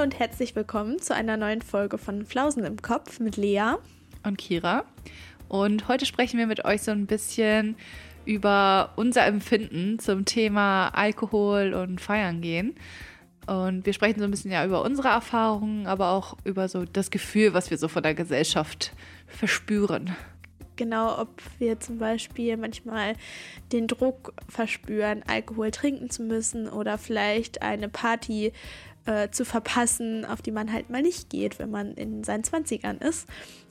Hallo und herzlich willkommen zu einer neuen Folge von Flausen im Kopf mit Lea und Kira. Und heute sprechen wir mit euch so ein bisschen über unser Empfinden zum Thema Alkohol und Feiern gehen. Und wir sprechen so ein bisschen ja über unsere Erfahrungen, aber auch über so das Gefühl, was wir so von der Gesellschaft verspüren. Genau, ob wir zum Beispiel manchmal den Druck verspüren, Alkohol trinken zu müssen oder vielleicht eine Party äh, zu verpassen, auf die man halt mal nicht geht, wenn man in seinen 20ern ist.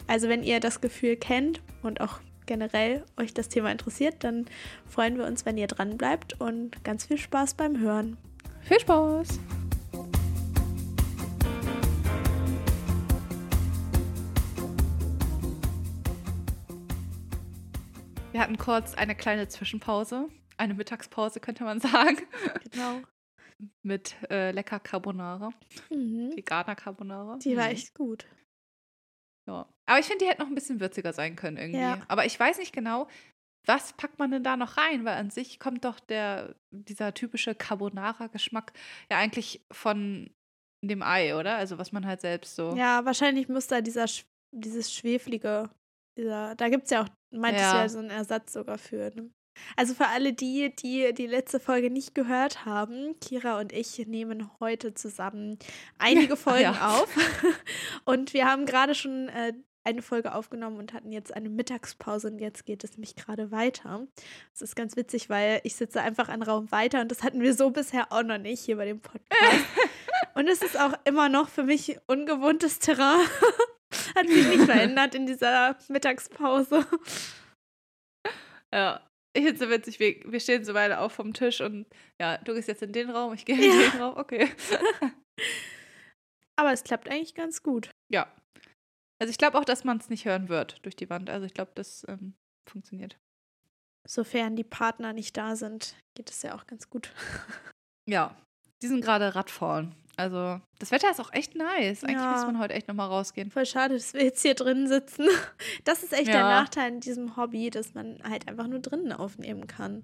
Also wenn ihr das Gefühl kennt und auch generell euch das Thema interessiert, dann freuen wir uns, wenn ihr dran bleibt und ganz viel Spaß beim Hören. Viel Spaß! Wir hatten kurz eine kleine Zwischenpause, eine Mittagspause könnte man sagen. Genau. Mit äh, lecker Carbonara. Mhm. Veganer Carbonara. Die war mhm. echt gut. Ja. Aber ich finde, die hätte noch ein bisschen würziger sein können irgendwie. Ja. Aber ich weiß nicht genau, was packt man denn da noch rein? Weil an sich kommt doch der, dieser typische Carbonara-Geschmack ja eigentlich von dem Ei, oder? Also was man halt selbst so. Ja, wahrscheinlich muss da dieser, dieses schweflige, dieser, da gibt es ja auch, meintest ja. du ja so einen Ersatz sogar für. Ne? Also für alle die, die die letzte Folge nicht gehört haben, Kira und ich nehmen heute zusammen einige Folgen ja. auf. Und wir haben gerade schon äh, eine Folge aufgenommen und hatten jetzt eine Mittagspause und jetzt geht es nämlich gerade weiter. Das ist ganz witzig, weil ich sitze einfach einen Raum weiter und das hatten wir so bisher auch noch nicht hier bei dem Podcast. und es ist auch immer noch für mich ungewohntes Terrain. Hat sich nicht verändert in dieser Mittagspause. Ja, ich finde es so witzig, wir, wir stehen so beide auf vom Tisch und ja, du gehst jetzt in den Raum, ich gehe in ja. den Raum, okay. Aber es klappt eigentlich ganz gut. Ja. Also ich glaube auch, dass man es nicht hören wird durch die Wand. Also ich glaube, das ähm, funktioniert. Sofern die Partner nicht da sind, geht es ja auch ganz gut. Ja, die sind gerade Radfahren. Also, das Wetter ist auch echt nice. Eigentlich ja. muss man heute echt nochmal rausgehen. Voll schade, dass wir jetzt hier drinnen sitzen. Das ist echt ja. der Nachteil in diesem Hobby, dass man halt einfach nur drinnen aufnehmen kann.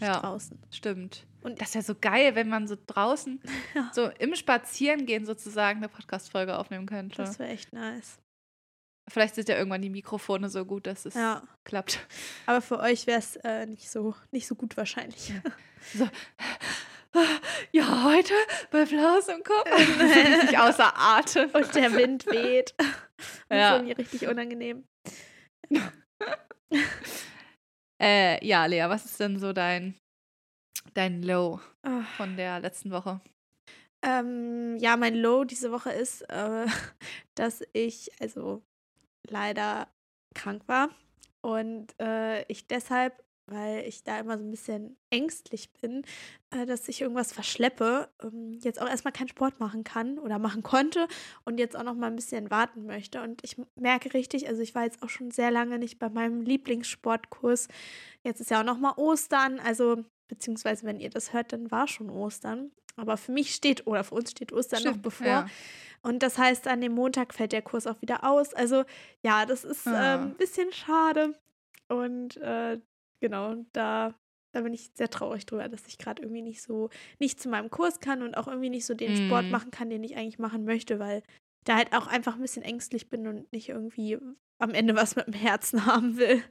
Ja, draußen. Stimmt. Und das wäre so geil, wenn man so draußen, ja. so im Spazierengehen sozusagen eine Podcast-Folge aufnehmen könnte. Das wäre echt nice. Vielleicht sind ja irgendwann die Mikrofone so gut, dass es ja. klappt. Aber für euch wäre es äh, nicht, so, nicht so gut wahrscheinlich. So ja, heute bei Flaus im Kopf. richtig außer Atem. Und der Wind weht. Das ja. ist irgendwie richtig unangenehm. äh, ja, Lea, was ist denn so dein, dein Low oh. von der letzten Woche? Ähm, ja, mein Low diese Woche ist, äh, dass ich also leider krank war und äh, ich deshalb weil ich da immer so ein bisschen ängstlich bin, äh, dass ich irgendwas verschleppe, ähm, jetzt auch erstmal keinen Sport machen kann oder machen konnte und jetzt auch noch mal ein bisschen warten möchte. Und ich merke richtig, also ich war jetzt auch schon sehr lange nicht bei meinem Lieblingssportkurs. Jetzt ist ja auch noch mal Ostern, also beziehungsweise wenn ihr das hört, dann war schon Ostern. Aber für mich steht, oder für uns steht Ostern Stimmt, noch bevor. Ja. Und das heißt, an dem Montag fällt der Kurs auch wieder aus. Also ja, das ist äh, ah. ein bisschen schade. Und äh, genau, da, da bin ich sehr traurig drüber, dass ich gerade irgendwie nicht so, nicht zu meinem Kurs kann und auch irgendwie nicht so den mm. Sport mhm. machen kann, den ich eigentlich machen möchte, weil da halt auch einfach ein bisschen ängstlich bin und nicht irgendwie am Ende was mit dem Herzen haben will.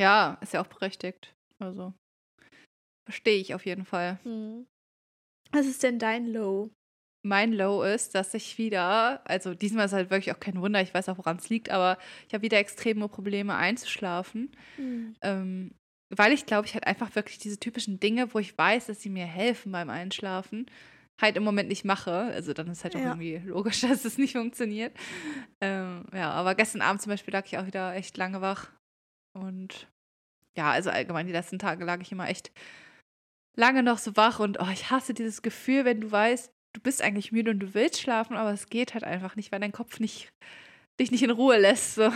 Ja, ist ja auch berechtigt. Also verstehe ich auf jeden Fall. Hm. Was ist denn dein Low? Mein Low ist, dass ich wieder, also diesmal ist halt wirklich auch kein Wunder, ich weiß auch, woran es liegt, aber ich habe wieder extreme Probleme einzuschlafen. Mhm. Ähm, weil ich glaube, ich halt einfach wirklich diese typischen Dinge, wo ich weiß, dass sie mir helfen beim Einschlafen, halt im Moment nicht mache. Also dann ist halt ja. auch irgendwie logisch, dass es nicht funktioniert. Ähm, ja, aber gestern Abend zum Beispiel lag ich auch wieder echt lange wach. Und ja, also allgemein die letzten Tage lag ich immer echt lange noch so wach und oh, ich hasse dieses Gefühl, wenn du weißt, du bist eigentlich müde und du willst schlafen, aber es geht halt einfach nicht, weil dein Kopf nicht, dich nicht in Ruhe lässt. So.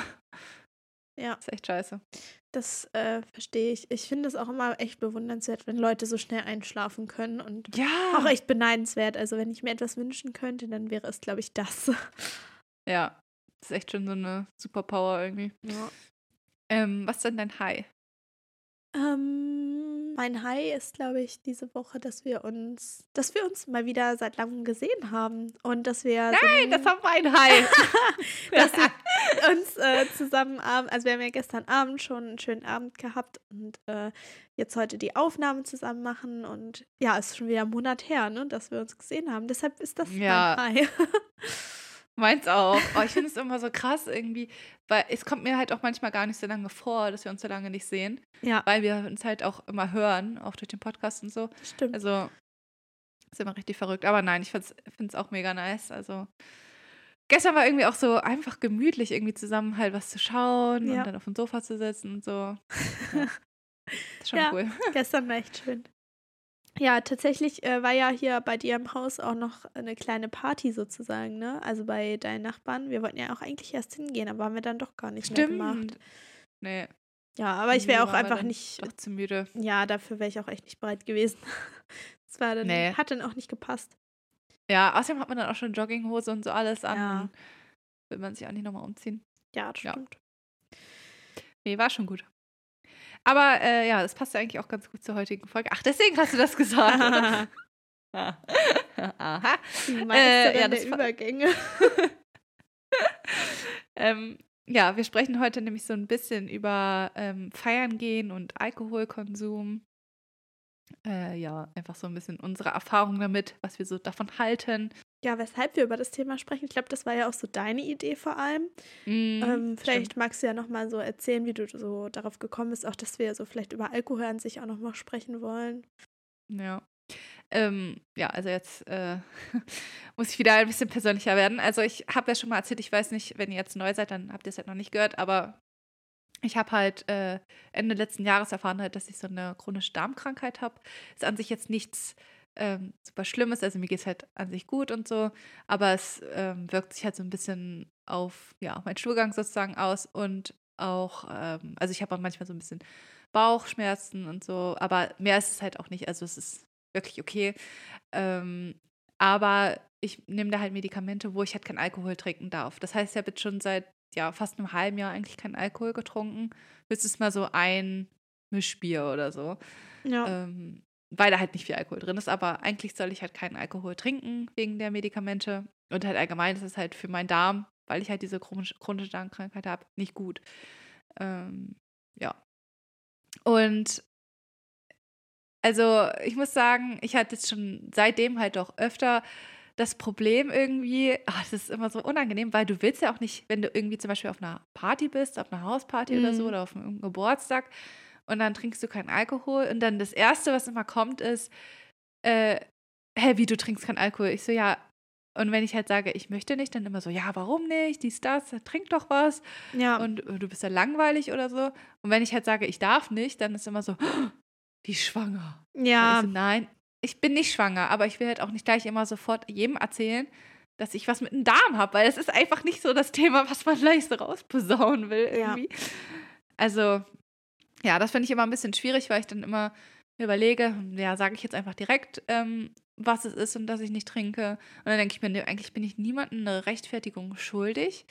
Ja. Das ist echt scheiße. Das äh, verstehe ich. Ich finde es auch immer echt bewundernswert, wenn Leute so schnell einschlafen können und ja. auch echt beneidenswert. Also wenn ich mir etwas wünschen könnte, dann wäre es, glaube ich, das. Ja, das ist echt schon so eine Superpower irgendwie. Ja. Ähm, was ist denn dein High? Ähm, mein High ist, glaube ich, diese Woche, dass wir uns, dass wir uns mal wieder seit langem gesehen haben und dass wir. Nein, so das war mein High. dass wir uns äh, zusammen abend, also wir haben ja gestern Abend schon einen schönen Abend gehabt und äh, jetzt heute die Aufnahmen zusammen machen und ja, es ist schon wieder ein Monat her, ne, dass wir uns gesehen haben. Deshalb ist das ja. mein High. Meins auch. Oh, ich finde es immer so krass irgendwie, weil es kommt mir halt auch manchmal gar nicht so lange vor, dass wir uns so lange nicht sehen. Ja. Weil wir uns halt auch immer hören, auch durch den Podcast und so. Stimmt. Also ist immer richtig verrückt. Aber nein, ich finde es auch mega nice. Also gestern war irgendwie auch so einfach gemütlich, irgendwie zusammen halt was zu schauen ja. und dann auf dem Sofa zu sitzen und so. Ja. ist schon ja, cool. Gestern war echt schön. Ja, tatsächlich äh, war ja hier bei dir im Haus auch noch eine kleine Party sozusagen, ne? Also bei deinen Nachbarn. Wir wollten ja auch eigentlich erst hingehen, aber haben wir dann doch gar nicht Stimmt. mehr gemacht. Nee. Ja, aber ich wäre auch einfach nicht. Doch zu müde. Ja, dafür wäre ich auch echt nicht bereit gewesen. Das war dann, nee. hat dann auch nicht gepasst. Ja, außerdem hat man dann auch schon Jogginghose und so alles an. Ja. Will man sich auch nicht nochmal umziehen. Ja, das stimmt. Ja. Nee, war schon gut. Aber äh, ja, das passt ja eigentlich auch ganz gut zur heutigen Folge. Ach, deswegen hast du das gesagt. Aha. Die Meisterin äh, ja, der Übergänge. ähm, ja, wir sprechen heute nämlich so ein bisschen über ähm, Feiern gehen und Alkoholkonsum. Äh, ja, einfach so ein bisschen unsere Erfahrungen damit, was wir so davon halten. Ja, weshalb wir über das Thema sprechen. Ich glaube, das war ja auch so deine Idee vor allem. Mm, ähm, vielleicht stimmt. magst du ja nochmal so erzählen, wie du so darauf gekommen bist, auch dass wir so vielleicht über Alkohol an sich auch nochmal sprechen wollen. Ja. Ähm, ja, also jetzt äh, muss ich wieder ein bisschen persönlicher werden. Also ich habe ja schon mal erzählt, ich weiß nicht, wenn ihr jetzt neu seid, dann habt ihr es halt noch nicht gehört, aber ich habe halt äh, Ende letzten Jahres erfahren, halt, dass ich so eine chronische Darmkrankheit habe. Ist an sich jetzt nichts ähm, super Schlimmes, also mir geht es halt an sich gut und so, aber es ähm, wirkt sich halt so ein bisschen auf ja, meinen Stuhlgang sozusagen aus und auch, ähm, also ich habe auch manchmal so ein bisschen Bauchschmerzen und so, aber mehr ist es halt auch nicht, also es ist wirklich okay. Ähm, aber ich nehme da halt Medikamente, wo ich halt keinen Alkohol trinken darf. Das heißt, ich habe jetzt schon seit ja, fast einem halben Jahr eigentlich keinen Alkohol getrunken. Höchstens mal so ein Mischbier oder so. Ja. Ähm, weil da halt nicht viel Alkohol drin ist. Aber eigentlich soll ich halt keinen Alkohol trinken wegen der Medikamente. Und halt allgemein ist es halt für meinen Darm, weil ich halt diese chronische, chronische Darmkrankheit habe, nicht gut. Ähm, ja. Und also ich muss sagen, ich hatte jetzt schon seitdem halt auch öfter das Problem irgendwie, ach, das ist immer so unangenehm, weil du willst ja auch nicht, wenn du irgendwie zum Beispiel auf einer Party bist, auf einer Hausparty mhm. oder so mhm. oder auf einem Geburtstag und dann trinkst du keinen Alkohol und dann das Erste, was immer kommt, ist, äh, hä, wie, du trinkst keinen Alkohol? Ich so, ja. Und wenn ich halt sage, ich möchte nicht, dann immer so, ja, warum nicht? Dies, das, trink doch was. Ja. Und, und du bist ja langweilig oder so. Und wenn ich halt sage, ich darf nicht, dann ist immer so, die ist schwanger. Ja. So, nein, ich bin nicht schwanger, aber ich will halt auch nicht gleich immer sofort jedem erzählen, dass ich was mit einem Darm habe, weil das ist einfach nicht so das Thema, was man gleich so rausposaunen will irgendwie. Ja. Also, ja, das finde ich immer ein bisschen schwierig, weil ich dann immer überlege, ja, sage ich jetzt einfach direkt, ähm, was es ist und dass ich nicht trinke. Und dann denke ich mir, nee, eigentlich bin ich niemandem eine Rechtfertigung schuldig.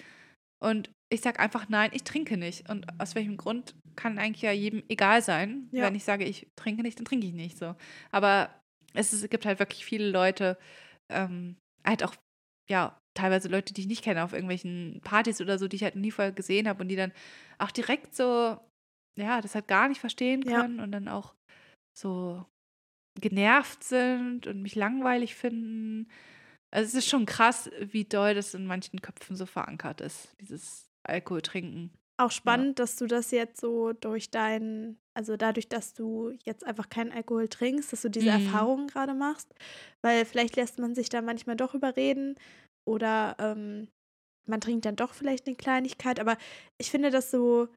Und ich sage einfach, nein, ich trinke nicht. Und aus welchem Grund kann eigentlich ja jedem egal sein. Ja. Wenn ich sage, ich trinke nicht, dann trinke ich nicht so. Aber es, ist, es gibt halt wirklich viele Leute, ähm, halt auch, ja, teilweise Leute, die ich nicht kenne, auf irgendwelchen Partys oder so, die ich halt nie vorher gesehen habe und die dann auch direkt so, ja, das halt gar nicht verstehen können ja. und dann auch so genervt sind und mich langweilig finden. Also es ist schon krass, wie doll das in manchen Köpfen so verankert ist, dieses Alkohol trinken. Auch spannend, ja. dass du das jetzt so durch deinen, also dadurch, dass du jetzt einfach keinen Alkohol trinkst, dass du diese mhm. Erfahrungen gerade machst. Weil vielleicht lässt man sich da manchmal doch überreden oder ähm, man trinkt dann doch vielleicht eine Kleinigkeit. Aber ich finde das so,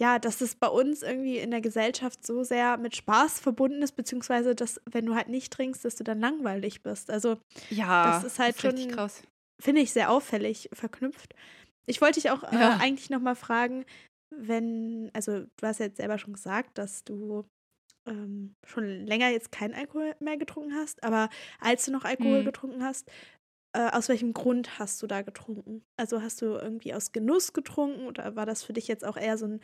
ja, dass es bei uns irgendwie in der Gesellschaft so sehr mit Spaß verbunden ist, beziehungsweise dass, wenn du halt nicht trinkst, dass du dann langweilig bist. Also, ja, das ist halt das ist schon, finde ich, sehr auffällig verknüpft. Ich wollte dich auch äh, ja. eigentlich nochmal fragen, wenn, also du hast ja jetzt selber schon gesagt, dass du ähm, schon länger jetzt keinen Alkohol mehr getrunken hast, aber als du noch Alkohol mhm. getrunken hast, äh, aus welchem Grund hast du da getrunken? Also hast du irgendwie aus Genuss getrunken oder war das für dich jetzt auch eher so ein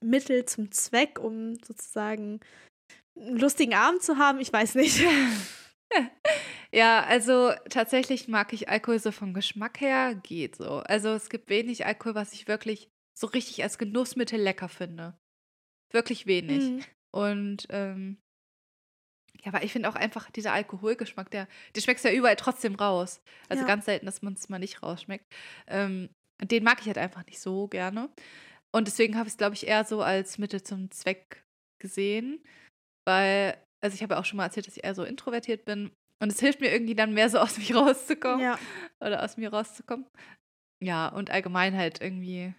Mittel zum Zweck, um sozusagen einen lustigen Abend zu haben, ich weiß nicht. Ja, also tatsächlich mag ich Alkohol so vom Geschmack her, geht so. Also es gibt wenig Alkohol, was ich wirklich so richtig als Genussmittel lecker finde. Wirklich wenig. Mhm. Und ähm, ja, aber ich finde auch einfach dieser Alkoholgeschmack, der, der schmeckt ja überall trotzdem raus. Also Ja. ganz selten, dass man es mal nicht rausschmeckt. Ähm, den mag ich halt einfach nicht so gerne. Und deswegen habe ich es, glaube ich, eher so als Mittel zum Zweck gesehen. Weil, also ich habe ja auch schon mal erzählt, dass ich eher so introvertiert bin. Und es hilft mir irgendwie dann mehr so aus mich rauszukommen Ja, oder aus mir rauszukommen. Ja, und allgemein halt irgendwie,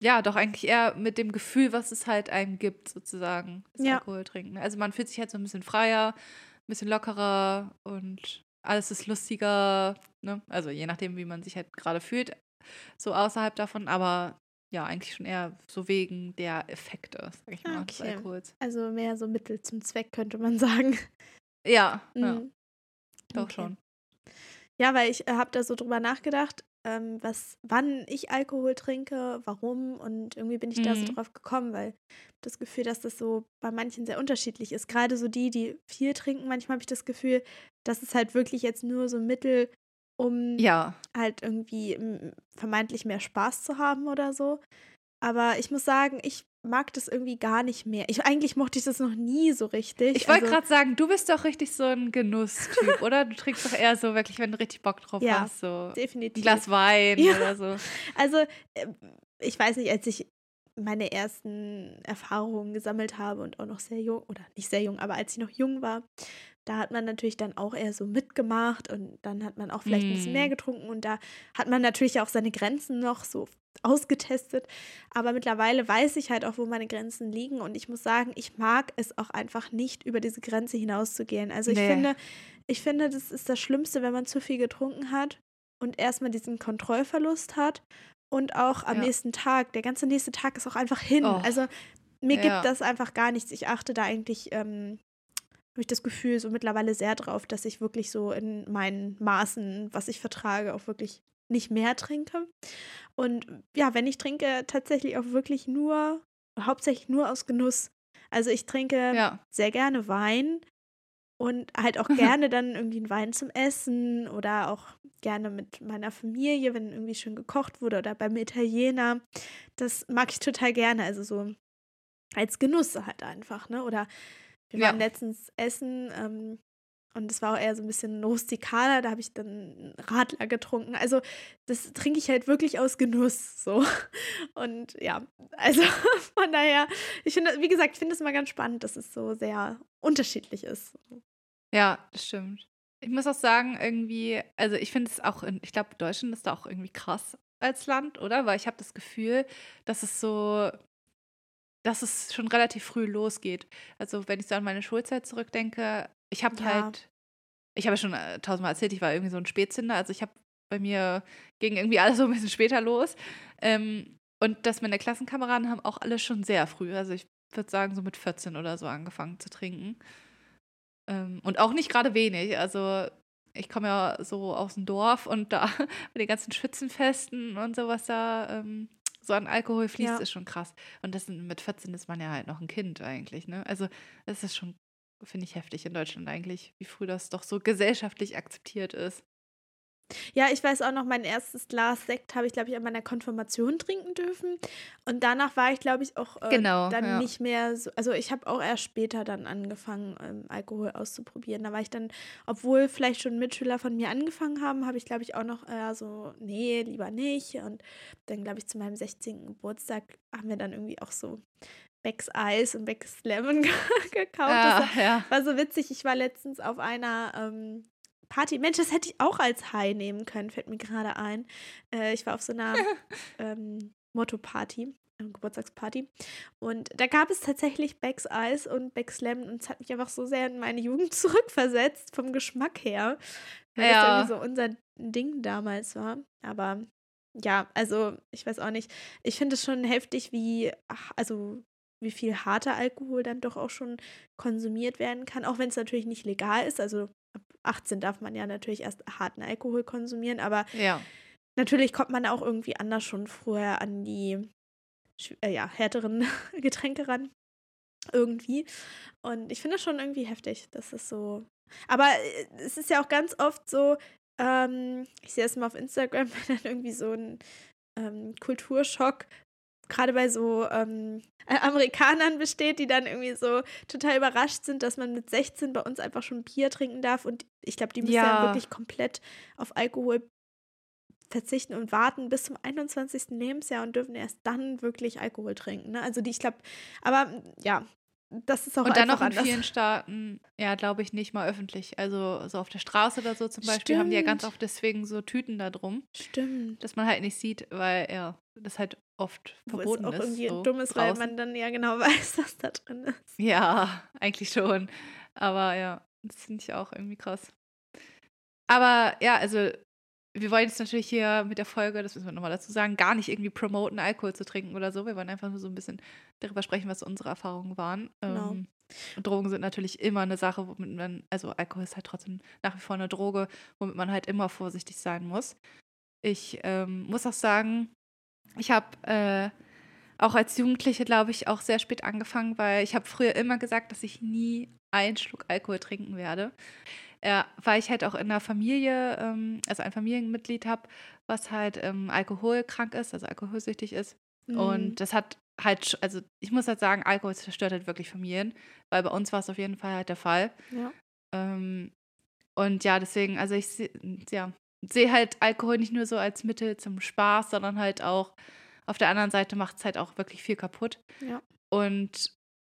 ja, doch eigentlich eher mit dem Gefühl, was es halt einem gibt, sozusagen, das Ja. Alkohol trinken. Also man fühlt sich halt so ein bisschen freier, ein bisschen lockerer und alles ist lustiger, ne? Also je nachdem, wie man sich halt gerade fühlt, so außerhalb davon, aber ja, eigentlich schon eher so wegen der Effekte, sag ich mal, des Okay. Alkohols. also mehr so Mittel zum Zweck, könnte man sagen. Ja, ja, Mhm. doch Okay. schon. Ja, weil ich äh, habe da so drüber nachgedacht, ähm, was, wann ich Alkohol trinke, warum und irgendwie bin ich da so Mhm. drauf gekommen, weil das Gefühl, dass das so bei manchen sehr unterschiedlich ist. Gerade so die, die viel trinken, manchmal habe ich das Gefühl, dass es halt wirklich jetzt nur so ein Mittel, um Ja, halt irgendwie vermeintlich mehr Spaß zu haben oder so. Aber ich muss sagen, ich mag das irgendwie gar nicht mehr. Ich, eigentlich mochte ich das noch nie so richtig. Ich wollte Also- gerade sagen, du bist doch richtig so ein Genusstyp, oder? Du trinkst doch eher so wirklich, wenn du richtig Bock drauf Ja, hast, so ein definitiv. Glas Wein Ja. oder so. Also, äh, ich weiß nicht, als ich meine ersten Erfahrungen gesammelt habe und auch noch sehr jung, oder nicht sehr jung, aber als ich noch jung war, da hat man natürlich dann auch eher so mitgemacht und dann hat man auch vielleicht ein bisschen Mm. mehr getrunken und da hat man natürlich auch seine Grenzen noch so ausgetestet. Aber mittlerweile weiß ich halt auch, wo meine Grenzen liegen und ich muss sagen, ich mag es auch einfach nicht, über diese Grenze hinauszugehen. Also ich Nee. finde, ich finde, das ist das Schlimmste, wenn man zu viel getrunken hat und erstmal diesen Kontrollverlust hat und auch am Ja. nächsten Tag, der ganze nächste Tag ist auch einfach hin. Oh. Also mir Ja. gibt das einfach gar nichts. Ich achte da eigentlich, ähm, habe ich das Gefühl, so mittlerweile sehr drauf, dass ich wirklich so in meinen Maßen, was ich vertrage, auch wirklich nicht mehr trinke. Und ja, wenn ich trinke, tatsächlich auch wirklich nur, hauptsächlich nur aus Genuss. Also ich trinke Ja. sehr gerne Wein und halt auch gerne dann irgendwie einen Wein zum Essen oder auch gerne mit meiner Familie, wenn irgendwie schön gekocht wurde oder beim Italiener. Das mag ich total gerne, also so als Genuss halt einfach, ne? Oder wir Ja. waren letztens essen ähm, und es war auch eher so ein bisschen rustikaler, da habe ich dann Radler getrunken. Also das trinke ich halt wirklich aus Genuss so. Und ja, also von daher, ich finde, wie gesagt, ich finde es immer ganz spannend, dass es so sehr unterschiedlich ist. Ja, das stimmt. Ich muss auch sagen, irgendwie, also ich finde es auch, in, ich glaube, Deutschland ist da auch irgendwie krass als Land, oder? Weil ich habe das Gefühl, dass es so, dass es schon relativ früh losgeht. Also wenn ich so an meine Schulzeit zurückdenke, ich habe Ja. halt, ich habe ja schon äh, tausendmal erzählt, ich war irgendwie so ein Spätzünder, also ich habe bei mir ging irgendwie alles so ein bisschen später los. Ähm, und dass meine Klassenkameraden haben auch alle schon sehr früh, also ich würde sagen so mit 14 oder so angefangen zu trinken. Ähm, und auch nicht gerade wenig. Also ich komme ja so aus dem Dorf und da bei den ganzen Schützenfesten und sowas da ähm, so an Alkohol fließt, Ja. ist schon krass. Und das mit 14 ist man ja halt noch ein Kind eigentlich. Ne? Also das ist schon, finde ich, heftig in Deutschland eigentlich, wie früh das doch so gesellschaftlich akzeptiert ist. Ja, ich weiß auch noch, mein erstes Glas Sekt habe ich, glaube ich, an meiner Konfirmation trinken dürfen. Und danach war ich, glaube ich, auch äh, Genau, dann ja. nicht mehr so. Also ich habe auch erst später dann angefangen, ähm, Alkohol auszuprobieren. Da war ich dann, obwohl vielleicht schon Mitschüler von mir angefangen haben, habe ich, glaube ich, auch noch eher so, nee, lieber nicht. Und dann, glaube ich, zu meinem 16. Geburtstag haben wir dann irgendwie auch so Becks Eis und Becks Lemon gekauft. Das war, Ja, ja. war so witzig. Ich war letztens auf einer ähm, Party. Mensch, das hätte ich auch als High nehmen können, fällt mir gerade ein. Äh, ich war auf so einer ähm, Motto-Party, äh, Geburtstagsparty. Und da gab es tatsächlich Becks Eis und Becks Lemon. Und es hat mich einfach so sehr in meine Jugend zurückversetzt, vom Geschmack her. Weil das Ja. irgendwie so unser Ding damals war. Aber ja, also ich weiß auch nicht. Ich finde es schon heftig, wie, ach, also wie viel harter Alkohol dann doch auch schon konsumiert werden kann, auch wenn es natürlich nicht legal ist. Also ab 18 darf man ja natürlich erst harten Alkohol konsumieren, aber ja. natürlich kommt man auch irgendwie anders schon vorher an die äh, ja, härteren Getränke ran. Irgendwie. Und ich finde das schon irgendwie heftig. Das ist so. Aber äh, es ist ja auch ganz oft so, ähm, ich sehe es mal auf Instagram, wenn dann irgendwie so ein ähm, Kulturschock gerade bei so ähm, Amerikanern besteht, die dann irgendwie so total überrascht sind, dass man mit 16 bei uns einfach schon Bier trinken darf. Und ich glaube, die müssen ja. ja wirklich komplett auf Alkohol verzichten und warten bis zum 21. Lebensjahr und dürfen erst dann wirklich Alkohol trinken. Ne? Also die, ich glaube, aber ja, das ist auch Und dann noch in anders. vielen Staaten, ja, glaube ich, nicht mal öffentlich. Also so auf der Straße oder so zum Beispiel Stimmt. haben die ja ganz oft deswegen so Tüten da drum. Stimmt. Dass man halt nicht sieht, weil ja, das halt oft verboten Wo es auch ist. irgendwie so dumm ist, weil man dann ja genau weiß, was da drin ist. Ja, eigentlich schon. Aber ja, das finde ich auch irgendwie krass. Aber ja, also wir wollen jetzt natürlich hier mit der Folge, das müssen wir nochmal dazu sagen, gar nicht irgendwie promoten, Alkohol zu trinken oder so. Wir wollen einfach nur so ein bisschen darüber sprechen, was unsere Erfahrungen waren. Genau. Ähm, Drogen sind natürlich immer eine Sache, womit man, also Alkohol ist halt trotzdem nach wie vor eine Droge, womit man halt immer vorsichtig sein muss. Ich ähm, muss auch sagen, ich habe äh, auch als Jugendliche, glaube ich, auch sehr spät angefangen, weil ich habe früher immer gesagt, dass ich nie einen Schluck Alkohol trinken werde. Ja, weil ich halt auch in der Familie, ähm, also ein Familienmitglied habe, was halt ähm, alkoholkrank ist, also alkoholsüchtig ist. Mhm. Und das hat halt, also ich muss halt sagen, Alkohol zerstört halt wirklich Familien, weil bei uns war es auf jeden Fall halt der Fall. Ja. Ähm, und ja, deswegen, also ich ja, sehe halt Alkohol nicht nur so als Mittel zum Spaß, sondern halt auch auf der anderen Seite macht es halt auch wirklich viel kaputt. Ja. Und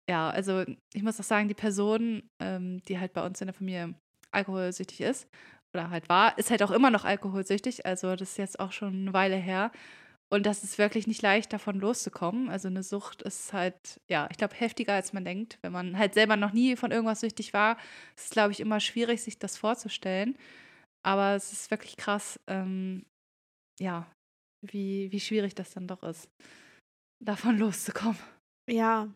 ja, also ich muss auch sagen, die Person, ähm, die halt bei uns in der Familie alkoholsüchtig ist oder halt war, ist halt auch immer noch alkoholsüchtig. Also das ist jetzt auch schon eine Weile her. Und das ist wirklich nicht leicht, davon loszukommen. Also eine Sucht ist halt, ja, ich glaube, heftiger, als man denkt. Wenn man halt selber noch nie von irgendwas süchtig war, ist es, glaube ich, immer schwierig, sich das vorzustellen. Aber es ist wirklich krass, ähm, ja, wie, wie schwierig das dann doch ist, davon loszukommen. Ja,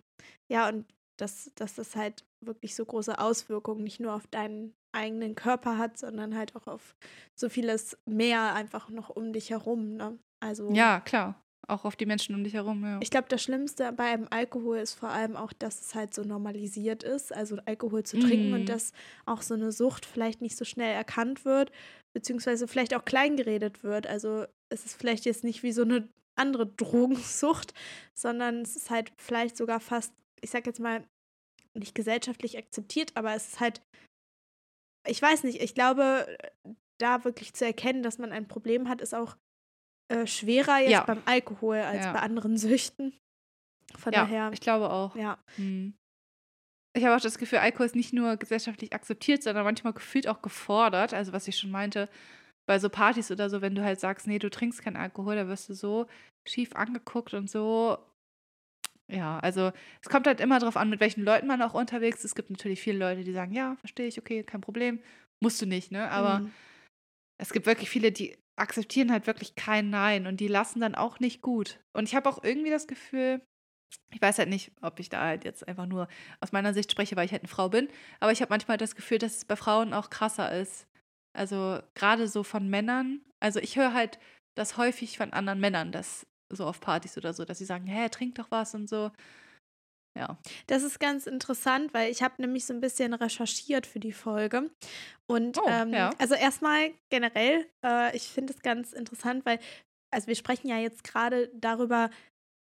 ja, und dass, dass das halt wirklich so große Auswirkungen nicht nur auf deinen eigenen Körper hat, sondern halt auch auf so vieles mehr einfach noch um dich herum. Ne? Also ja, klar. Auch auf die Menschen um dich herum, ja. Ich glaube, das Schlimmste bei einem Alkohol ist vor allem auch, dass es halt so normalisiert ist, also Alkohol zu trinken mm. und dass auch so eine Sucht vielleicht nicht so schnell erkannt wird, beziehungsweise vielleicht auch kleingeredet wird. Also es ist vielleicht jetzt nicht wie so eine andere Drogensucht, sondern es ist halt vielleicht sogar fast, ich sag jetzt mal, nicht gesellschaftlich akzeptiert, aber es ist halt ich weiß nicht, ich glaube, da wirklich zu erkennen, dass man ein Problem hat, ist auch äh, schwerer jetzt ja. beim Alkohol als ja. bei anderen Süchten. Von ja, daher. Ich glaube auch. Ja. Hm. Ich habe auch das Gefühl, Alkohol ist nicht nur gesellschaftlich akzeptiert, sondern manchmal gefühlt auch gefordert. Also, was ich schon meinte, bei so Partys oder so, wenn du halt sagst, nee, du trinkst keinen Alkohol, da wirst du so schief angeguckt und so. Ja, also es kommt halt immer darauf an, mit welchen Leuten man auch unterwegs ist. Es gibt natürlich viele Leute, die sagen, ja, verstehe ich, okay, kein Problem. Musst du nicht, ne? Aber mhm. es gibt wirklich viele, die akzeptieren halt wirklich kein Nein und die lassen dann auch nicht gut. Und ich habe auch irgendwie das Gefühl, ich weiß halt nicht, ob ich da halt jetzt einfach nur aus meiner Sicht spreche, weil ich halt eine Frau bin, aber ich habe manchmal das Gefühl, dass es bei Frauen auch krasser ist. Also gerade so von Männern. Also ich höre halt das häufig von anderen Männern, dass so auf Partys oder so, dass sie sagen, hä, trink doch was und so. Ja. Das ist ganz interessant, weil ich habe nämlich so ein bisschen recherchiert für die Folge. Und oh, ähm, ja. also erstmal generell, äh, ich finde es ganz interessant, weil, also wir sprechen ja jetzt gerade darüber,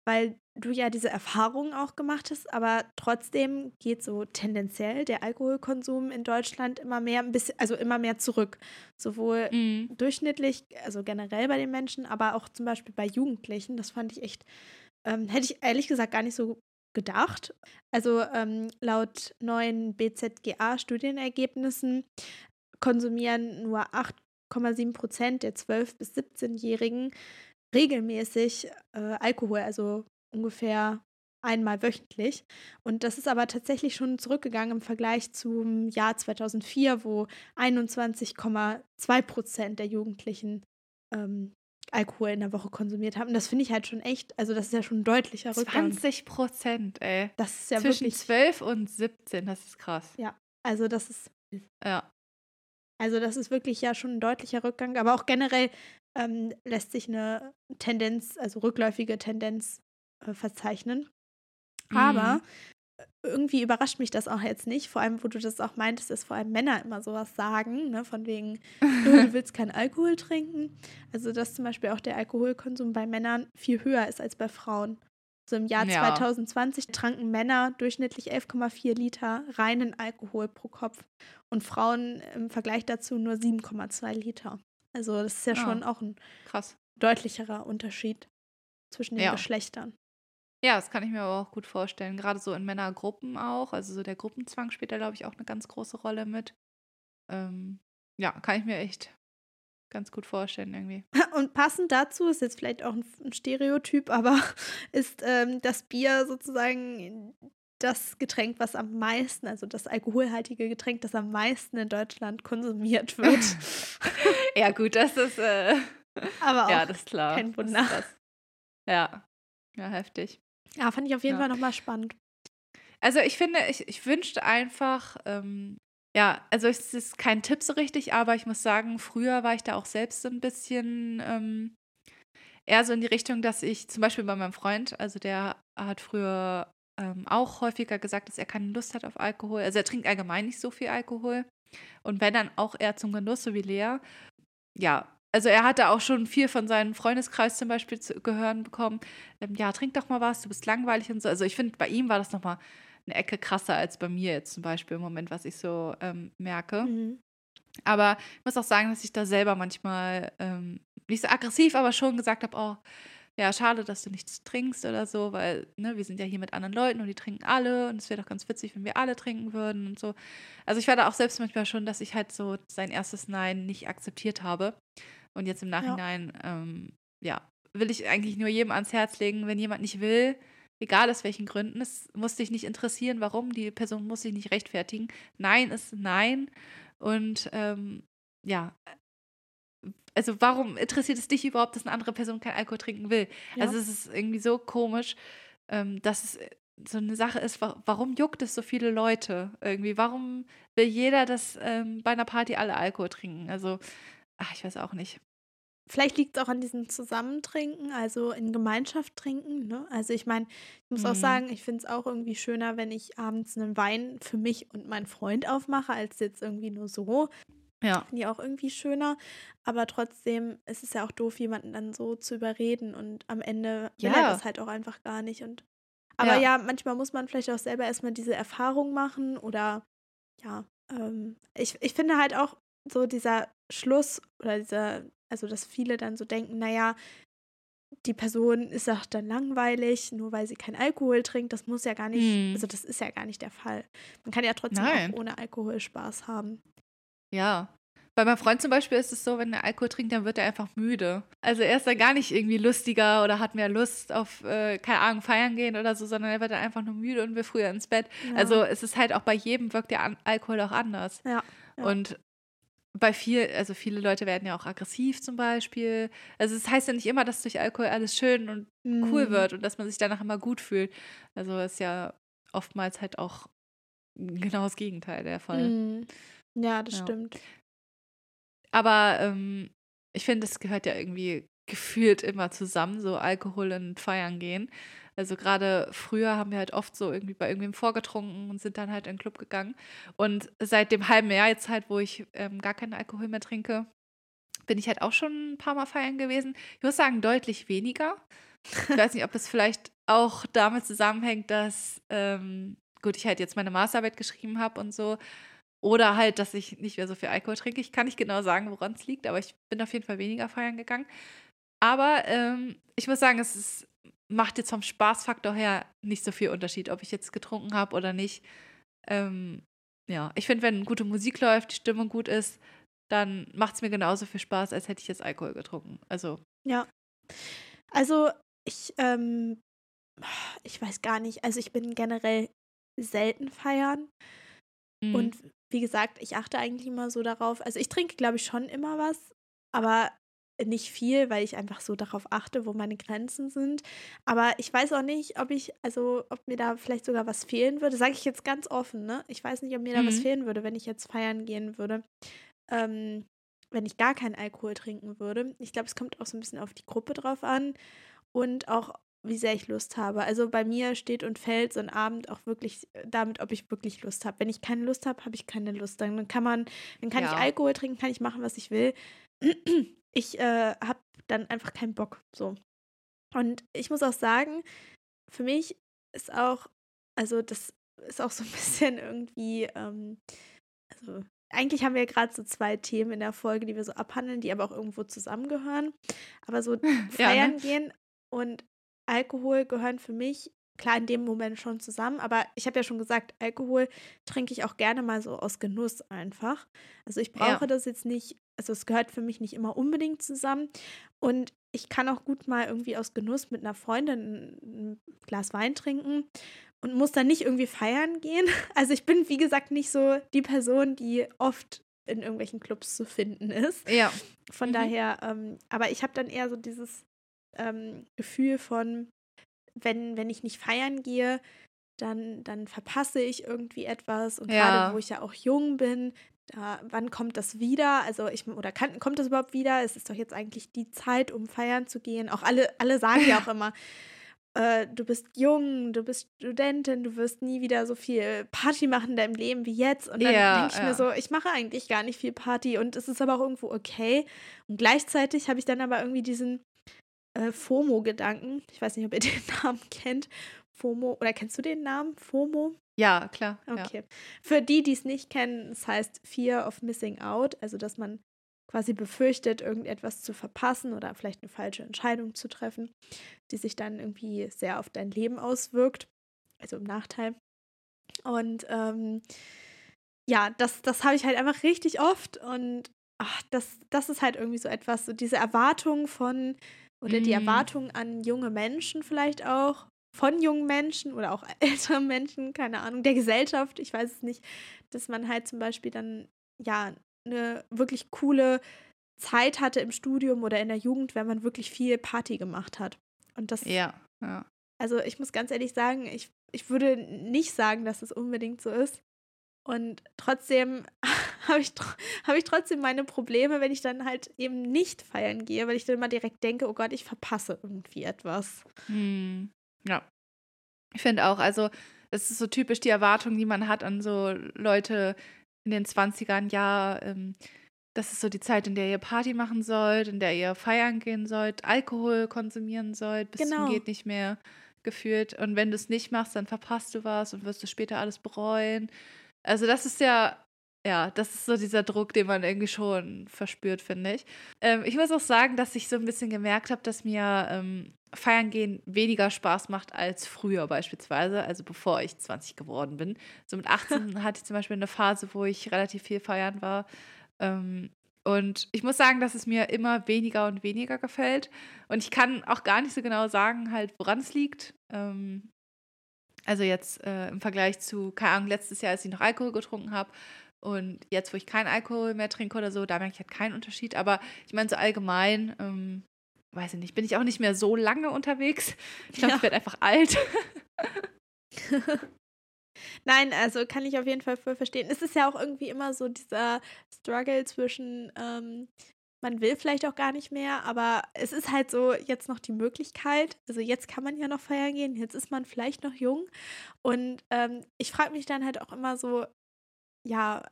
weil du ja diese Erfahrungen auch gemacht hast, aber trotzdem geht so tendenziell der Alkoholkonsum in Deutschland immer mehr ein bisschen, also immer mehr zurück. Sowohl mhm. durchschnittlich, also generell bei den Menschen, aber auch zum Beispiel bei Jugendlichen. Das fand ich echt, ähm, hätte ich ehrlich gesagt gar nicht so gedacht. Also ähm, laut neuen BZGA-Studienergebnissen konsumieren nur 8,7 Prozent der 12- bis 17-Jährigen regelmäßig äh, Alkohol, also ungefähr einmal wöchentlich. Und das ist aber tatsächlich schon zurückgegangen im Vergleich zum Jahr 2004, wo 21,2 Prozent der Jugendlichen ähm, Alkohol in der Woche konsumiert haben. Das finde ich halt schon echt, also das ist ja schon ein deutlicher Rückgang. 20 Prozent, ey. Das ist ja Zwischen wirklich, 12 und 17, das ist krass. Ja, also das ist. Ja. Also das ist wirklich ja schon ein deutlicher Rückgang, aber auch generell ähm, lässt sich eine Tendenz, also rückläufige Tendenz äh, verzeichnen. Mhm. Irgendwie überrascht mich das auch jetzt nicht, vor allem, wo du das auch meintest, dass vor allem Männer immer sowas sagen, ne, von wegen, du willst keinen Alkohol trinken. Also, dass zum Beispiel auch der Alkoholkonsum bei Männern viel höher ist als bei Frauen. So im Jahr ja. 2020 tranken Männer durchschnittlich 11,4 Liter reinen Alkohol pro Kopf und Frauen im Vergleich dazu nur 7,2 Liter. Also das ist ja oh, schon auch ein krass. deutlicherer Unterschied zwischen den ja. Geschlechtern. Ja, das kann ich mir aber auch gut vorstellen. Gerade so in Männergruppen auch. Also so der Gruppenzwang spielt da, glaube ich, auch eine ganz große Rolle mit. Ähm, ja, kann ich mir echt ganz gut vorstellen irgendwie. Und passend dazu ist jetzt vielleicht auch ein, Stereotyp, aber ist ähm, das Bier sozusagen das Getränk, was am meisten, also das alkoholhaltige Getränk, das am meisten in Deutschland konsumiert wird. ja, gut, das ist. Äh, aber auch ja, das ist klar. kein Wunder. Ja, ja, heftig. Ja, fand ich auf jeden ja. Fall nochmal spannend. Also ich finde, ich, ich wünschte einfach, ähm, ja, also es ist kein Tipp so richtig, aber ich muss sagen, früher war ich da auch selbst so ein bisschen ähm, eher so in die Richtung, dass ich zum Beispiel bei meinem Freund, also der hat früher ähm, auch häufiger gesagt, dass er keine Lust hat auf Alkohol. Also er trinkt allgemein nicht so viel Alkohol. Und wenn dann auch eher zum Genuss, so wie Lea. Ja, also er hatte auch schon viel von seinem Freundeskreis zum Beispiel zu gehören bekommen. Ähm, ja, trink doch mal was, du bist langweilig und so. Also ich finde, bei ihm war das nochmal eine Ecke krasser als bei mir jetzt zum Beispiel im Moment, was ich so ähm, merke. Mhm. Aber ich muss auch sagen, dass ich da selber manchmal ähm, nicht so aggressiv, aber schon gesagt habe, oh, ja, schade, dass du nichts trinkst oder so, weil, ne, wir sind ja hier mit anderen Leuten und die trinken alle und es wäre doch ganz witzig, wenn wir alle trinken würden und so. Also ich war da auch selbst manchmal schon, dass ich halt so sein erstes Nein nicht akzeptiert habe. Und jetzt im Nachhinein, ja, ähm, ja will ich eigentlich nur jedem ans Herz legen, wenn jemand nicht will, egal aus welchen Gründen, es muss dich nicht interessieren, warum, die Person muss sich nicht rechtfertigen. Nein ist Nein. Und ähm, ja, also warum interessiert es dich überhaupt, dass eine andere Person kein Alkohol trinken will? Ja. Also es ist irgendwie so komisch, ähm, dass es so eine Sache ist, warum juckt es so viele Leute irgendwie? Warum will jeder, dass ähm, bei einer Party alle Alkohol trinken? Also ach, ich weiß auch nicht. Vielleicht liegt es auch an diesem Zusammentrinken, also in Gemeinschaft trinken. Ne? Also ich meine, ich muss mhm. auch sagen, ich finde es auch irgendwie schöner, wenn ich abends einen Wein für mich und meinen Freund aufmache, als jetzt irgendwie nur so. Ja. Finde ich auch irgendwie schöner. Aber trotzdem ist es ja auch doof, jemanden dann so zu überreden und am Ende will ja. er das halt auch einfach gar nicht. Und aber ja. ja, manchmal muss man vielleicht auch selber erstmal diese Erfahrung machen oder ja, ähm, ich, ich finde halt auch so dieser Schluss oder dieser, also dass viele dann so denken, naja, die Person ist auch dann langweilig, nur weil sie keinen Alkohol trinkt. Das muss ja gar nicht, hm. also das ist ja gar nicht der Fall. Man kann ja trotzdem Nein. auch ohne Alkohol Spaß haben. Ja. Bei meinem Freund zum Beispiel ist es so, wenn er Alkohol trinkt, dann wird er einfach müde. Also er ist dann gar nicht irgendwie lustiger oder hat mehr Lust auf, äh, keine Ahnung, feiern gehen oder so, sondern er wird dann einfach nur müde und will früher ins Bett. Ja. Also es ist halt auch bei jedem wirkt der Alkohol auch anders. Ja. ja. Und bei viel, also viele Leute werden ja auch aggressiv zum Beispiel. Also es das heißt ja nicht immer, dass durch Alkohol alles schön und mm. cool wird und dass man sich danach immer gut fühlt. Also ist ja oftmals halt auch genau das Gegenteil der Fall. Mm. Ja, das ja. stimmt. Aber ähm, ich finde, es gehört ja irgendwie gefühlt immer zusammen, so Alkohol und Feiern gehen. Also gerade früher haben wir halt oft so irgendwie bei irgendwem vorgetrunken und sind dann halt in den Club gegangen. Und seit dem halben Jahr jetzt halt, wo ich ähm, gar keinen Alkohol mehr trinke, bin ich halt auch schon ein paar Mal feiern gewesen. Ich muss sagen, deutlich weniger. Ich weiß nicht, ob das vielleicht auch damit zusammenhängt, dass, ähm, gut, ich halt jetzt meine Masterarbeit geschrieben habe und so. Oder halt, dass ich nicht mehr so viel Alkohol trinke. Ich kann nicht genau sagen, woran es liegt, aber ich bin auf jeden Fall weniger feiern gegangen. Aber ähm, ich muss sagen, es ist, macht jetzt vom Spaßfaktor her nicht so viel Unterschied, ob ich jetzt getrunken habe oder nicht. Ähm, ja, ich finde, wenn gute Musik läuft, die Stimmung gut ist, dann macht es mir genauso viel Spaß, als hätte ich jetzt Alkohol getrunken. Also. Ja. Also, ich, ähm, ich weiß gar nicht. Also, ich bin generell selten feiern. Mhm. Und wie gesagt, ich achte eigentlich immer so darauf. Also ich trinke, glaube ich, schon immer was, aber nicht viel, weil ich einfach so darauf achte, wo meine Grenzen sind. Aber ich weiß auch nicht, ob ich, also ob mir da vielleicht sogar was fehlen würde. Sage ich jetzt ganz offen, ne? Ich weiß nicht, ob mir da was mhm. fehlen würde, wenn ich jetzt feiern gehen würde. Ähm, wenn ich gar keinen Alkohol trinken würde. Ich glaube, es kommt auch so ein bisschen auf die Gruppe drauf an und auch wie sehr ich Lust habe. Also bei mir steht und fällt so ein Abend auch wirklich damit, ob ich wirklich Lust habe. Wenn ich keine Lust habe, habe ich keine Lust. Dann kann man, dann kann ja. ich Alkohol trinken, kann ich machen, was ich will. Ich äh, habe dann einfach keinen Bock. So. Und ich muss auch sagen, für mich ist auch, also das ist auch so ein bisschen irgendwie, ähm, also eigentlich haben wir gerade so zwei Themen in der Folge, die wir so abhandeln, die aber auch irgendwo zusammengehören. Aber so feiern ja, ne? gehen und Alkohol gehören für mich klar in dem Moment schon zusammen, aber ich habe ja schon gesagt, Alkohol trinke ich auch gerne mal so aus Genuss einfach. Also ich brauche ja. das jetzt nicht, also es gehört für mich nicht immer unbedingt zusammen und ich kann auch gut mal irgendwie aus Genuss mit einer Freundin ein Glas Wein trinken und muss dann nicht irgendwie feiern gehen. Also ich bin, wie gesagt, nicht so die Person, die oft in irgendwelchen Clubs zu finden ist. Ja. Von mhm. daher, ähm, aber ich habe dann eher so dieses ähm, Gefühl von, wenn, wenn ich nicht feiern gehe, dann, dann verpasse ich irgendwie etwas. Und ja. gerade wo ich ja auch jung bin, da, wann kommt das wieder? Also ich, oder kann, kommt das überhaupt wieder? Es ist doch jetzt eigentlich die Zeit, um feiern zu gehen. Auch alle, alle sagen ja auch immer, äh, du bist jung, du bist Studentin, du wirst nie wieder so viel Party machen in deinem Leben wie jetzt. Und dann ja, denke ich ja. mir so, ich mache eigentlich gar nicht viel Party und es ist aber auch irgendwo okay. Und gleichzeitig habe ich dann aber irgendwie diesen äh, FOMO-Gedanken. Ich weiß nicht, ob ihr den Namen kennt. FOMO, oder kennst du den Namen? FOMO? Ja, klar. Okay. Ja. Für die, die es nicht kennen, es heißt Fear of Missing Out, also dass man quasi befürchtet, irgendetwas zu verpassen oder vielleicht eine falsche Entscheidung zu treffen, die sich dann irgendwie sehr auf dein Leben auswirkt, also im Nachteil. Und ähm, ja, das, das habe ich halt einfach richtig oft und ach, das, das ist halt irgendwie so etwas, so diese Erwartung von oder mm. die Erwartung an junge Menschen vielleicht auch, von jungen Menschen oder auch älteren Menschen, keine Ahnung, der Gesellschaft, ich weiß es nicht, dass man halt zum Beispiel dann ja eine wirklich coole Zeit hatte im Studium oder in der Jugend, wenn man wirklich viel Party gemacht hat. Und das. Ja, ja. Also ich muss ganz ehrlich sagen, ich, ich würde nicht sagen, dass es unbedingt so ist. Und trotzdem habe ich, hab ich trotzdem meine Probleme, wenn ich dann halt eben nicht feiern gehe, weil ich dann immer direkt denke, oh Gott, ich verpasse irgendwie etwas. Hm. Ja. Ich finde auch, also es ist so typisch die Erwartung, die man hat an so Leute, in den 20ern, ja, ähm, das ist so die Zeit, in der ihr Party machen sollt, in der ihr feiern gehen sollt, Alkohol konsumieren sollt, bis genau. zum geht nicht mehr gefühlt. Und wenn du es nicht machst, dann verpasst du was und wirst du später alles bereuen. Also das ist ja, ja, das ist so dieser Druck, den man irgendwie schon verspürt, finde ich. Ähm, ich muss auch sagen, dass ich so ein bisschen gemerkt habe, dass mir ähm, Feiern gehen weniger Spaß macht als früher beispielsweise, also bevor ich 20 geworden bin. So mit 18 hatte ich zum Beispiel eine Phase, wo ich relativ viel feiern war. Ähm, und ich muss sagen, dass es mir immer weniger und weniger gefällt. Und ich kann auch gar nicht so genau sagen, halt, woran es liegt. Ähm, also jetzt äh, im Vergleich zu, keine Ahnung, letztes Jahr, als ich noch Alkohol getrunken habe. Und jetzt, wo ich keinen Alkohol mehr trinke oder so, da merke ich halt keinen Unterschied. Aber ich meine, so allgemein ähm, weiß ich nicht, bin ich auch nicht mehr so lange unterwegs. Ich glaube, ja. ich werde einfach alt. Nein, also kann ich auf jeden Fall voll verstehen. Es ist ja auch irgendwie immer so dieser Struggle zwischen, ähm, man will vielleicht auch gar nicht mehr, aber es ist halt so jetzt noch die Möglichkeit. Also jetzt kann man ja noch feiern gehen, jetzt ist man vielleicht noch jung. Und ähm, ich frage mich dann halt auch immer so, ja,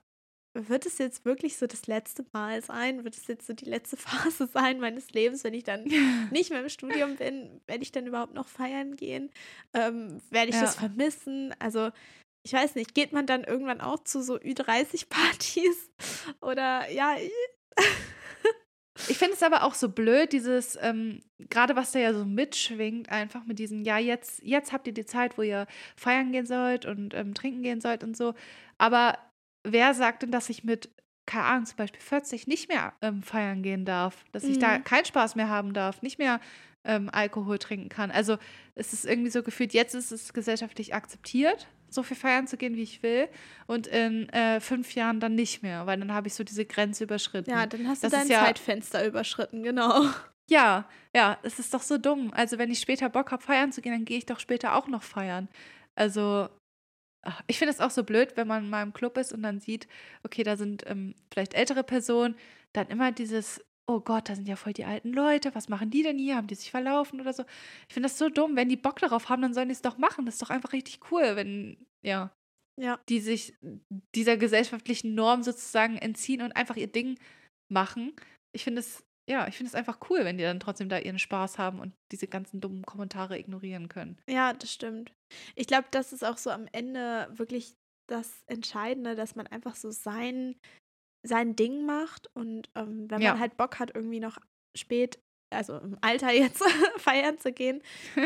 wird es jetzt wirklich so das letzte Mal sein? Wird es jetzt so die letzte Phase sein meines Lebens, wenn ich dann nicht mehr im Studium bin? Werde ich dann überhaupt noch feiern gehen? Ähm, werde ich ja. das vermissen? Also, ich weiß nicht, geht man dann irgendwann auch zu so Ü30-Partys? Oder ja. Ich finde es aber auch so blöd, dieses, ähm, gerade was da ja so mitschwingt, einfach mit diesem, ja, jetzt, jetzt habt ihr die Zeit, wo ihr feiern gehen sollt und ähm, trinken gehen sollt und so. Aber wer sagt denn, dass ich mit, keine Ahnung, zum Beispiel 40 nicht mehr ähm, feiern gehen darf? Dass ich da mhm. keinen Spaß mehr haben darf, nicht mehr ähm, Alkohol trinken kann? Also es ist irgendwie so gefühlt, jetzt ist es gesellschaftlich akzeptiert, so viel feiern zu gehen, wie ich will. Und in äh, fünf Jahren dann nicht mehr, weil dann habe ich so diese Grenze überschritten. Ja, dann hast du das dein ja, Zeitfenster überschritten, genau. Ja, ja, es ist doch so dumm. Also wenn ich später Bock habe, feiern zu gehen, dann gehe ich doch später auch noch feiern. Also ich finde es auch so blöd, wenn man mal im Club ist und dann sieht, okay, da sind ähm, vielleicht ältere Personen, dann immer dieses oh Gott, da sind ja voll die alten Leute, was machen die denn hier? Haben die sich verlaufen oder so? Ich finde das so dumm. Wenn die Bock darauf haben, dann sollen die es doch machen. Das ist doch einfach richtig cool, wenn, ja, Ja. die sich dieser gesellschaftlichen Norm sozusagen entziehen und einfach ihr Ding machen. Ich finde es, ja, ich finde es einfach cool, wenn die dann trotzdem da ihren Spaß haben und diese ganzen dummen Kommentare ignorieren können. Ja, das stimmt. Ich glaube, das ist auch so am Ende wirklich das Entscheidende, dass man einfach so sein, sein Ding macht und ähm, wenn Ja. man halt Bock hat, irgendwie noch spät, also im Alter jetzt feiern zu gehen,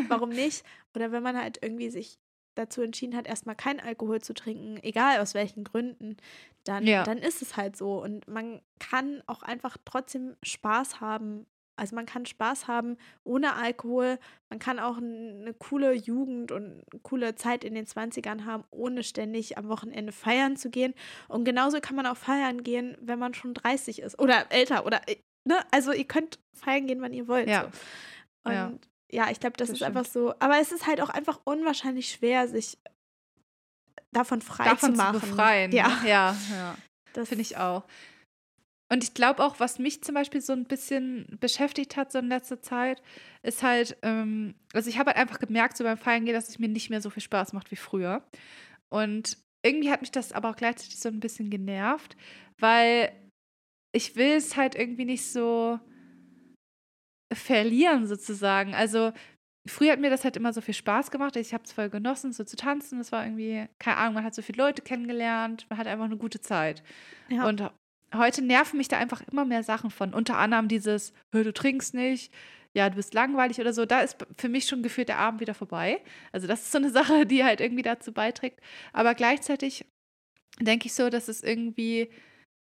warum nicht? Oder wenn man halt irgendwie sich dazu entschieden hat, erstmal keinen Alkohol zu trinken, egal aus welchen Gründen, dann, Ja. dann ist es halt so. Und man kann auch einfach trotzdem Spaß haben. Also man kann Spaß haben ohne Alkohol. Man kann auch eine coole Jugend und eine coole Zeit in den 20ern haben, ohne ständig am Wochenende feiern zu gehen. Und genauso kann man auch feiern gehen, wenn man schon 30 ist oder älter oder äh, ne? Also ihr könnt feiern gehen, wann ihr wollt. Ja. So. Und Ja. Ja, ich glaube, das, Das ist einfach so. Aber es ist halt auch einfach unwahrscheinlich schwer, sich davon frei Davon zu zu, machen. befreien. Ja, ne? ja, ja. das Finde ich auch. Und ich glaube auch, was mich zum Beispiel so ein bisschen beschäftigt hat so in letzter Zeit, ist halt, ähm, also ich habe halt einfach gemerkt, so beim Feiern gehen, dass es mir nicht mehr so viel Spaß macht wie früher. Und irgendwie hat mich das aber auch gleichzeitig so ein bisschen genervt, weil ich will es halt irgendwie nicht so verlieren sozusagen. Also früher hat mir das halt immer so viel Spaß gemacht. Ich habe es voll genossen, so zu tanzen. Das war irgendwie, keine Ahnung, man hat so viele Leute kennengelernt, man hat einfach eine gute Zeit. Ja. Und heute nerven mich da einfach immer mehr Sachen von. Unter anderem dieses, "Hör, du trinkst nicht, ja, du bist langweilig oder so. Da ist für mich schon gefühlt der Abend wieder vorbei. Also das ist so eine Sache, die halt irgendwie dazu beiträgt. Aber gleichzeitig denke ich so, dass es irgendwie,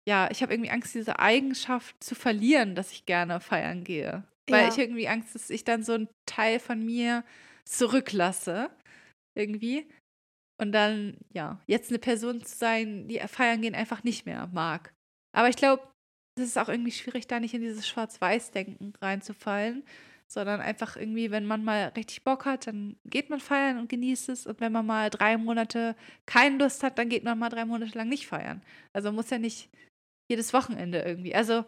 ja, ich habe irgendwie Angst, diese Eigenschaft zu verlieren, dass ich gerne feiern gehe. Weil Ja. ich irgendwie Angst, dass ich dann so einen Teil von mir zurücklasse. Irgendwie. Und dann, ja, jetzt eine Person zu sein, die feiern gehen einfach nicht mehr mag. Aber ich glaube, es ist auch irgendwie schwierig, da nicht in dieses Schwarz-Weiß-Denken reinzufallen, sondern einfach irgendwie, wenn man mal richtig Bock hat, dann geht man feiern und genießt es. Und wenn man mal drei Monate keine Lust hat, dann geht man mal drei Monate lang nicht feiern. Also muss ja nicht jedes Wochenende irgendwie. Also,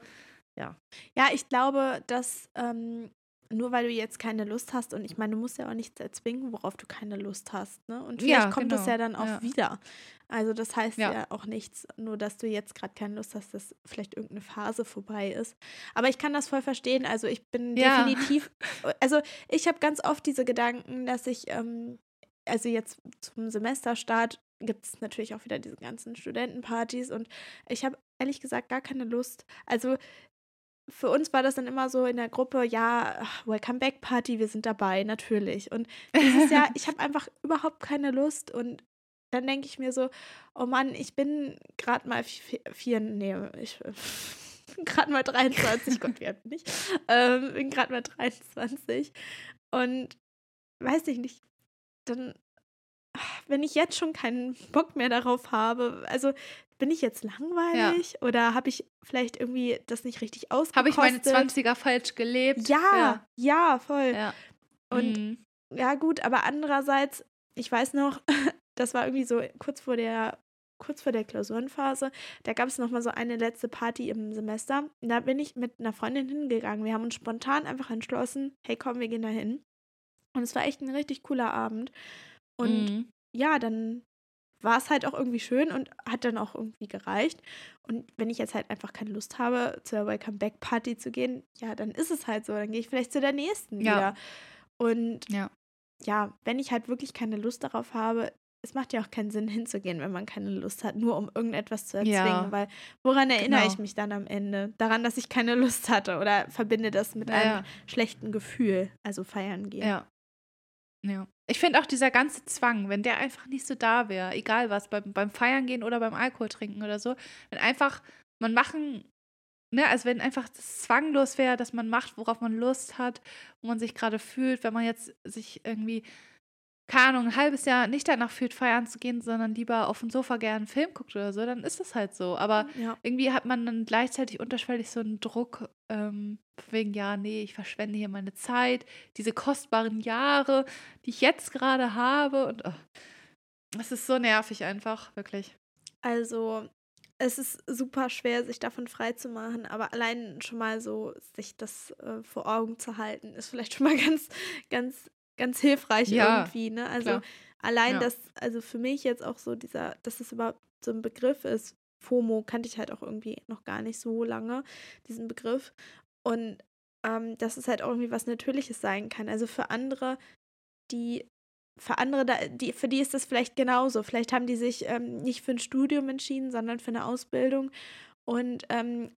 Ja, ich glaube, dass ähm, nur weil du jetzt keine Lust hast, und ich meine, du musst ja auch nichts erzwingen, worauf du keine Lust hast, ne? Und vielleicht Ja, kommt das genau. ja dann auch Ja. wieder. Also das heißt ja, Ja. auch nichts, nur dass du jetzt gerade keine Lust hast, dass vielleicht irgendeine Phase vorbei ist. Aber ich kann das voll verstehen. Also ich bin Ja. definitiv, also ich habe ganz oft diese Gedanken, dass ich, ähm, also jetzt zum Semesterstart gibt es natürlich auch wieder diese ganzen Studentenpartys und ich habe ehrlich gesagt gar keine Lust. Also für uns war das dann immer so in der Gruppe, ja, Welcome Back Party, wir sind dabei, natürlich. Und dieses Jahr, ich habe einfach überhaupt keine Lust und dann denke ich mir so, oh Mann, ich bin gerade mal vier, vier nee, ich bin gerade mal 23, Gott, wie alt bin ich? Ähm, bin gerade mal 23 und weiß ich nicht, dann, wenn ich jetzt schon keinen Bock mehr darauf habe, also bin ich jetzt langweilig oder habe ich vielleicht irgendwie das nicht richtig ausgekostet? habe ich meine 20er falsch gelebt? Ja, ja, voll. Ja. Und Mhm. ja, gut, aber andererseits, ich weiß noch, das war irgendwie so kurz vor der kurz vor der Klausurenphase, da gab es noch mal so eine letzte Party im Semester. Und da bin ich mit einer Freundin hingegangen. Wir haben uns spontan einfach entschlossen, hey, komm, wir gehen da hin. Und es war echt ein richtig cooler Abend. Und Mhm. ja, dann war es halt auch irgendwie schön und hat dann auch irgendwie gereicht. Und wenn ich jetzt halt einfach keine Lust habe, zur Welcome Back Party zu gehen, ja, dann ist es halt so. Dann gehe ich vielleicht zu der nächsten Ja. wieder. Und Ja. ja, wenn ich halt wirklich keine Lust darauf habe, es macht ja auch keinen Sinn hinzugehen, wenn man keine Lust hat, nur um irgendetwas zu erzwingen, Ja. weil woran erinnere Genau. ich mich dann am Ende? Daran, dass ich keine Lust hatte oder verbinde das mit Ja, einem ja. schlechten Gefühl, also feiern gehen. Ja. Ja. Ich finde auch dieser ganze Zwang, wenn der einfach nicht so da wäre, egal was, beim, beim Feiern gehen oder beim Alkohol trinken oder so, wenn einfach man machen, ne, also wenn einfach das zwanglos wäre, dass man macht, worauf man Lust hat, wo man sich gerade fühlt, wenn man jetzt sich irgendwie, keine Ahnung, ein halbes Jahr nicht danach fühlt, feiern zu gehen, sondern lieber auf dem Sofa gerne einen Film guckt oder so, dann ist das halt so. Aber Ja. irgendwie hat man dann gleichzeitig unterschwellig so einen Druck, ähm, wegen, ja, nee, ich verschwende hier meine Zeit, diese kostbaren Jahre, die ich jetzt gerade habe. Und oh, es ist so nervig einfach, wirklich. Also, es ist super schwer, sich davon frei zu machen, aber allein schon mal so, sich das äh, vor Augen zu halten, ist vielleicht schon mal ganz, ganz, ganz hilfreich ja, irgendwie. Ne? Also klar. allein ja. das, also für mich jetzt auch so dieser, dass es überhaupt so ein Begriff ist, FOMO kannte ich halt auch irgendwie noch gar nicht so lange, diesen Begriff. Und ähm, dass es halt auch irgendwie was Natürliches sein kann. Also für andere, die für andere, die, für die ist das vielleicht genauso. Vielleicht haben die sich ähm, nicht für ein Studium entschieden, sondern für eine Ausbildung. Und ähm,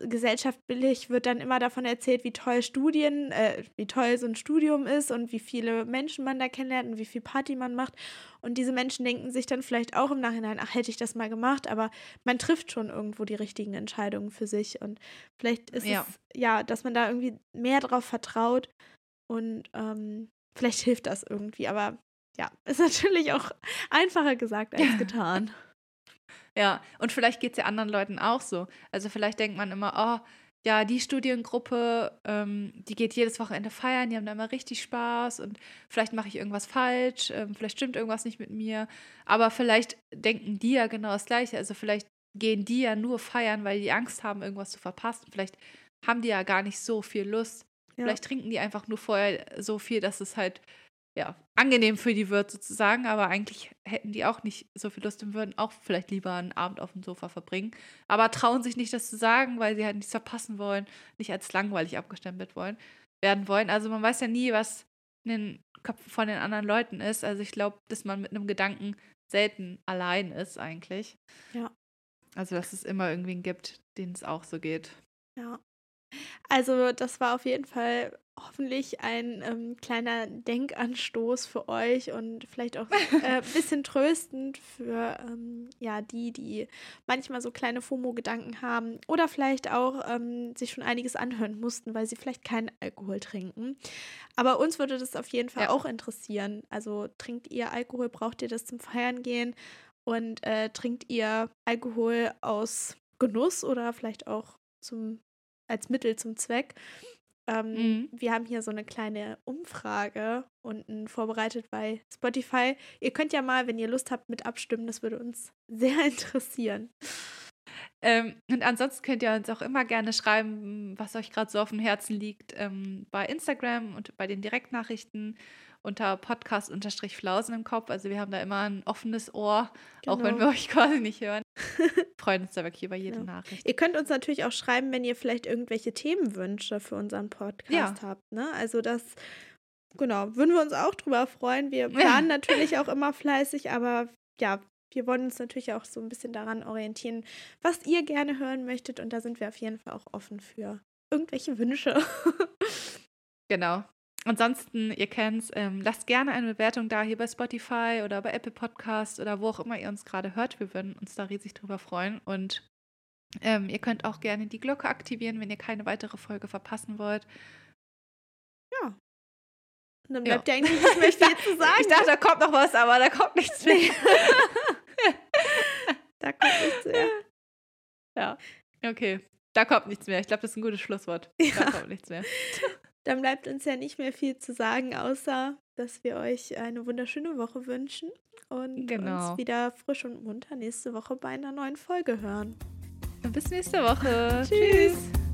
gesellschaftlich wird dann immer davon erzählt, wie toll Studien, äh, wie toll so ein Studium ist und wie viele Menschen man da kennenlernt und wie viel Party man macht. Und diese Menschen denken sich dann vielleicht auch im Nachhinein, ach, hätte ich das mal gemacht, aber man trifft schon irgendwo die richtigen Entscheidungen für sich. Und vielleicht ist ja. es, ja, dass man da irgendwie mehr drauf vertraut und ähm, vielleicht hilft das irgendwie, aber ja, ist natürlich auch einfacher gesagt als getan. Ja, und vielleicht geht es ja anderen Leuten auch so. Also vielleicht denkt man immer, oh, ja, die Studiengruppe, ähm, die geht jedes Wochenende feiern, die haben da immer richtig Spaß und vielleicht mache ich irgendwas falsch, ähm, vielleicht stimmt irgendwas nicht mit mir. Aber vielleicht denken die ja genau das Gleiche. Also vielleicht gehen die ja nur feiern, weil die Angst haben, irgendwas zu verpassen. Vielleicht haben die ja gar nicht so viel Lust. Ja. Vielleicht trinken die einfach nur vorher so viel, dass es halt ja, angenehm für die wird sozusagen, aber eigentlich hätten die auch nicht so viel Lust und würden auch vielleicht lieber einen Abend auf dem Sofa verbringen, aber trauen sich nicht, das zu sagen, weil sie halt nichts verpassen wollen, nicht als langweilig abgestempelt wollen, werden wollen. Also man weiß ja nie, was in den Köpfen von den anderen Leuten ist. Also ich glaube, dass man mit einem Gedanken selten allein ist eigentlich. Ja. Also dass es immer irgendwen gibt, denen es auch so geht. Ja. Also das war auf jeden Fall hoffentlich ein ähm, kleiner Denkanstoß für euch und vielleicht auch ein äh, bisschen tröstend für ähm, ja, die, die manchmal so kleine FOMO-Gedanken haben oder vielleicht auch ähm, sich schon einiges anhören mussten, weil sie vielleicht keinen Alkohol trinken. Aber uns würde das auf jeden Fall ja. auch interessieren. Also trinkt ihr Alkohol, braucht ihr das zum Feiern gehen und äh, trinkt ihr Alkohol aus Genuss oder vielleicht auch zum als Mittel zum Zweck. Ähm, mhm. Wir haben hier so eine kleine Umfrage unten vorbereitet bei Spotify. Ihr könnt ja mal, wenn ihr Lust habt, mit abstimmen. Das würde uns sehr interessieren. Ähm, und ansonsten könnt ihr uns auch immer gerne schreiben, was euch gerade so auf dem Herzen liegt, ähm, bei Instagram und bei den Direktnachrichten unter Podcast-Flausen im Kopf. Also wir haben da immer ein offenes Ohr, genau. auch wenn genau. wir euch quasi nicht hören. Freuen uns da wirklich über jede ja. Nachricht. Ihr könnt uns natürlich auch schreiben, wenn ihr vielleicht irgendwelche Themenwünsche für unseren Podcast ja. habt. Ne? Also das, genau, würden wir uns auch drüber freuen. Wir planen natürlich auch immer fleißig, aber ja, wir wollen uns natürlich auch so ein bisschen daran orientieren, was ihr gerne hören möchtet. Und da sind wir auf jeden Fall auch offen für irgendwelche Wünsche. genau. Ansonsten, ihr kennt es, ähm, lasst gerne eine Bewertung da hier bei Spotify oder bei Apple Podcast oder wo auch immer ihr uns gerade hört. Wir würden uns da riesig drüber freuen. Und ähm, ihr könnt auch gerne die Glocke aktivieren, wenn ihr keine weitere Folge verpassen wollt. Ja. Und dann bleibt ja, ja eigentlich nicht mehr viel zu sagen. Ich dachte, da kommt noch was, aber da kommt nichts mehr. da kommt nichts mehr. Ja. Okay. Da kommt nichts mehr. Ich glaube, das ist ein gutes Schlusswort. Ja. Da kommt nichts mehr. Dann bleibt uns ja nicht mehr viel zu sagen, außer dass wir euch eine wunderschöne Woche wünschen und genau. uns wieder frisch und munter nächste Woche bei einer neuen Folge hören. Bis nächste Woche. Tschüss. Tschüss.